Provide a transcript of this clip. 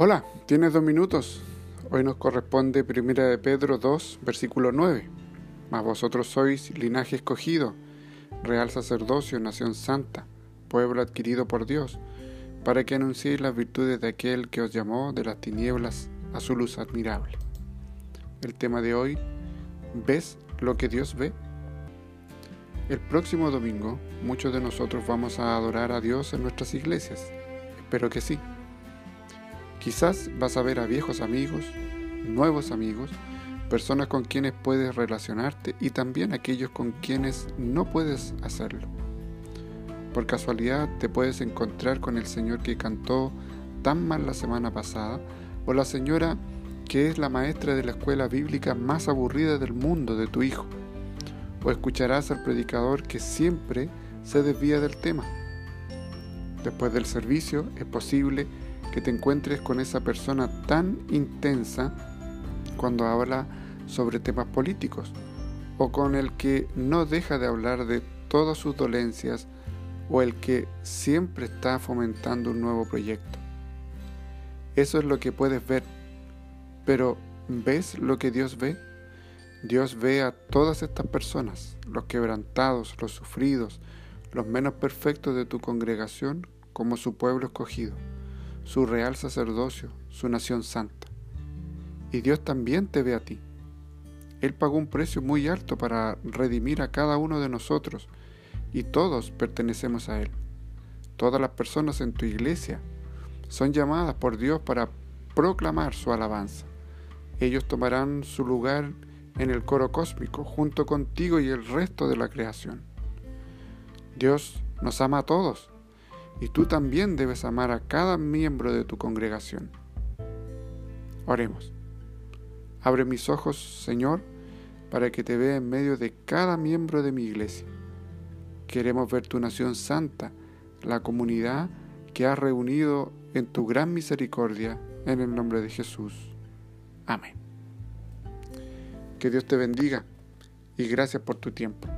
Hola, tienes dos minutos. Hoy nos corresponde Primera de Pedro 2, versículo 9. Mas vosotros sois linaje escogido, real sacerdocio, nación santa, pueblo adquirido por Dios, para que anunciéis las virtudes de aquel que os llamó de las tinieblas a su luz admirable. El tema de hoy, ¿ves lo que Dios ve? El próximo domingo muchos de nosotros vamos a adorar a Dios en nuestras iglesias. Espero que sí. Quizás vas a ver a viejos amigos, nuevos amigos, personas con quienes puedes relacionarte y también aquellos con quienes no puedes hacerlo. Por casualidad te puedes encontrar con el señor que cantó tan mal la semana pasada o la señora que es la maestra de la escuela bíblica más aburrida del mundo de tu hijo. O escucharás al predicador que siempre se desvía del tema. Después del servicio es posible que te encuentres con esa persona tan intensa cuando habla sobre temas políticos, o con el que no deja de hablar de todas sus dolencias, o el que siempre está fomentando un nuevo proyecto. Eso es lo que puedes ver, pero ¿ves lo que Dios ve? Dios ve a todas estas personas, los quebrantados, los sufridos, los menos perfectos de tu congregación, como su pueblo escogido su real sacerdocio, su nación santa. Y Dios también te ve a ti. Él pagó un precio muy alto para redimir a cada uno de nosotros y todos pertenecemos a Él. Todas las personas en tu iglesia son llamadas por Dios para proclamar su alabanza. Ellos tomarán su lugar en el coro cósmico junto contigo y el resto de la creación. Dios nos ama a todos y tú también debes amar a cada miembro de tu congregación. Oremos. Abre mis ojos, Señor, para que te vea en medio de cada miembro de mi iglesia. Queremos ver tu nación santa, la comunidad que has reunido en tu gran misericordia, en el nombre de Jesús. Amén. Que Dios te bendiga y gracias por tu tiempo.